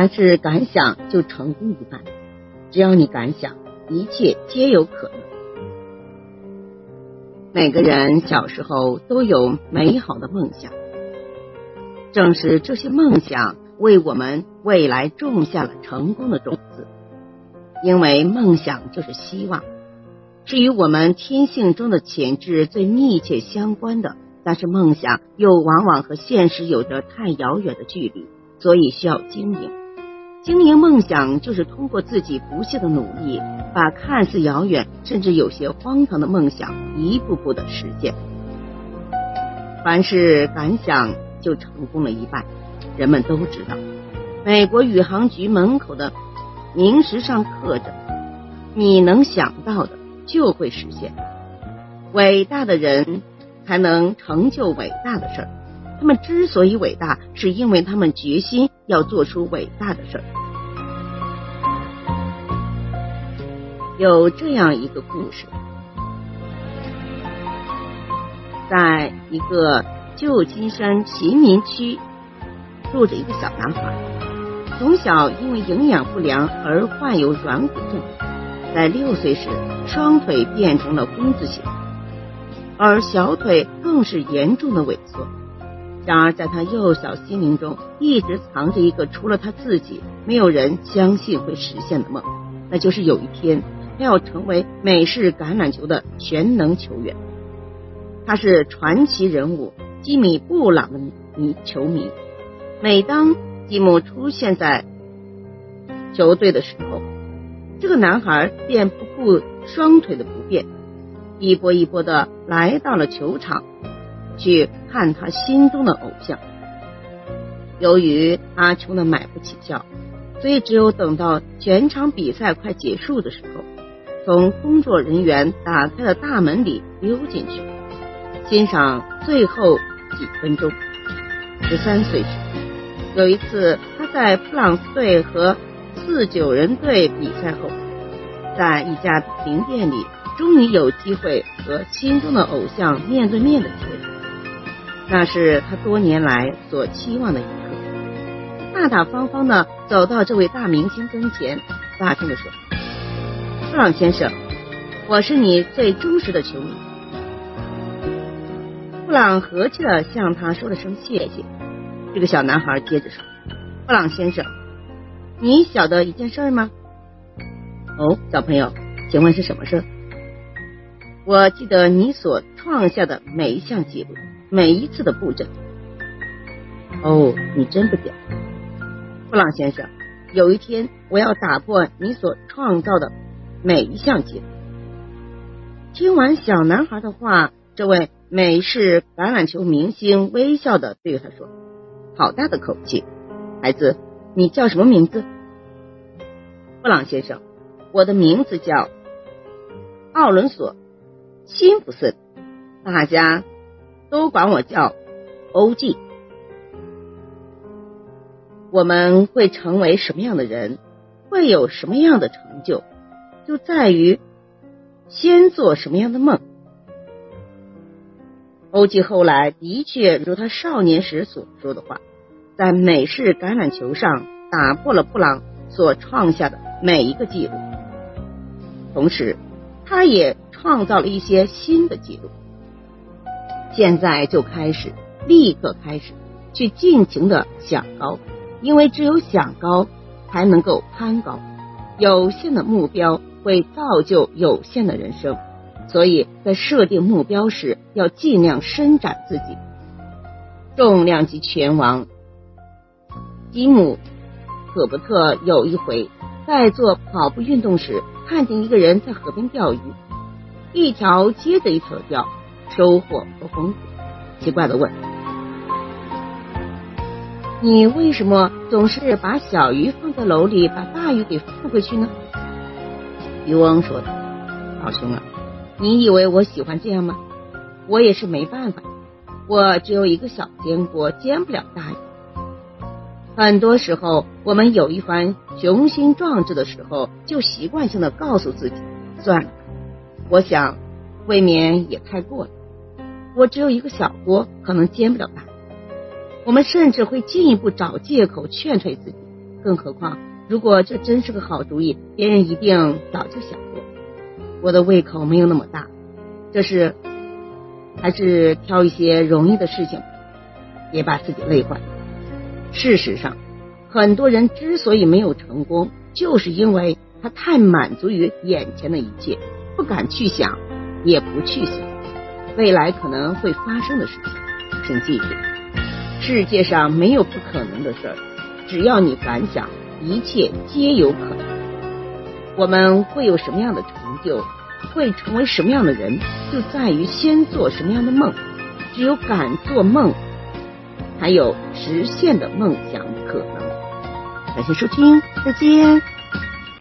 凡是敢想，就成功一半。只要你敢想，一切皆有可能。每个人小时候都有美好的梦想，正是这些梦想为我们未来种下了成功的种子。因为梦想就是希望，是与我们天性中的潜质最密切相关的。但是梦想又往往和现实有着太遥远的距离，所以需要经营。经营梦想，就是通过自己不懈的努力，把看似遥远甚至有些荒唐的梦想一步步的实现。凡是敢想，就成功了一半。人们都知道，美国宇航局门口的明石上刻着：“你能想到的，就会实现。”伟大的人。才能成就伟大的事儿。他们之所以伟大，是因为他们决心要做出伟大的事儿。有这样一个故事，在一个旧金山贫民区住着一个小男孩，从小因为营养不良而患有软骨症，在六岁时双腿变成了弓字形。而小腿更是严重的萎缩。然而，在他幼小心灵中，一直藏着一个除了他自己，没有人相信会实现的梦，那就是有一天要成为美式橄榄球的全能球员。他是传奇人物吉米·布朗的迷球迷。每当吉姆出现在球队的时候，这个男孩便不顾双腿的不便。一波一波的来到了球场，去看他心中的偶像。由于他穷的买不起票，所以只有等到全场比赛快结束的时候，从工作人员打开的大门里溜进去，欣赏最后几分钟。十三岁时，有一次他在布朗斯队和四九人队比赛后，在一家名店里。终于有机会和心中的偶像面对面的接触，那是他多年来所期望的一刻。大大方方的走到这位大明星跟前，大声的说：“布朗先生，我是你最忠实的球迷。”布朗和气的向他说了声谢谢。这个小男孩接着说：“布朗先生，你晓得一件事吗？哦，小朋友，请问是什么事？”我记得你所创下的每一项记录，每一次的布阵。哦，你真不简单，布朗先生。有一天，我要打破你所创造的每一项记录。听完小男孩的话，这位美式橄榄球明星微笑的对他说：“好大的口气，孩子，你叫什么名字？”布朗先生，我的名字叫奥伦索。辛普森，大家都管我叫欧 G。我们会成为什么样的人，会有什么样的成就，就在于先做什么样的梦。欧 G 后来的确如他少年时所说的话，在美式橄榄球上打破了布朗所创下的每一个记录，同时他也。创造了一些新的记录，现在就开始，立刻开始去尽情的想高，因为只有想高，才能够攀高。有限的目标会造就有限的人生，所以在设定目标时要尽量伸展自己。重量级拳王吉姆·可伯特有一回在做跑步运动时，看见一个人在河边钓鱼。一条接着一条钓，收获不丰富。奇怪的问：“你为什么总是把小鱼放在篓里，把大鱼给放回去呢？”渔翁说道：“老兄啊，你以为我喜欢这样吗？我也是没办法，我只有一个小煎锅，煎不了大鱼。很多时候，我们有一番雄心壮志的时候，就习惯性的告诉自己，算了。”我想，未免也太过了。我只有一个小锅，可能煎不了大鱼。我们甚至会进一步找借口劝退自己，更何况，如果这真是个好主意，别人一定早就想过。我的胃口没有那么大，这是还是挑一些容易的事情，别把自己累坏。事实上，很多人之所以没有成功，就是因为他太满足于眼前的一切，不敢去想，也不去想未来可能会发生的事情。请记住，世界上没有不可能的事儿，只要你敢想，一切皆有可能。我们会有什么样的成就，会成为什么样的人，就在于先做什么样的梦。只有敢做梦。才有实现的梦想可能。感谢收听，再见。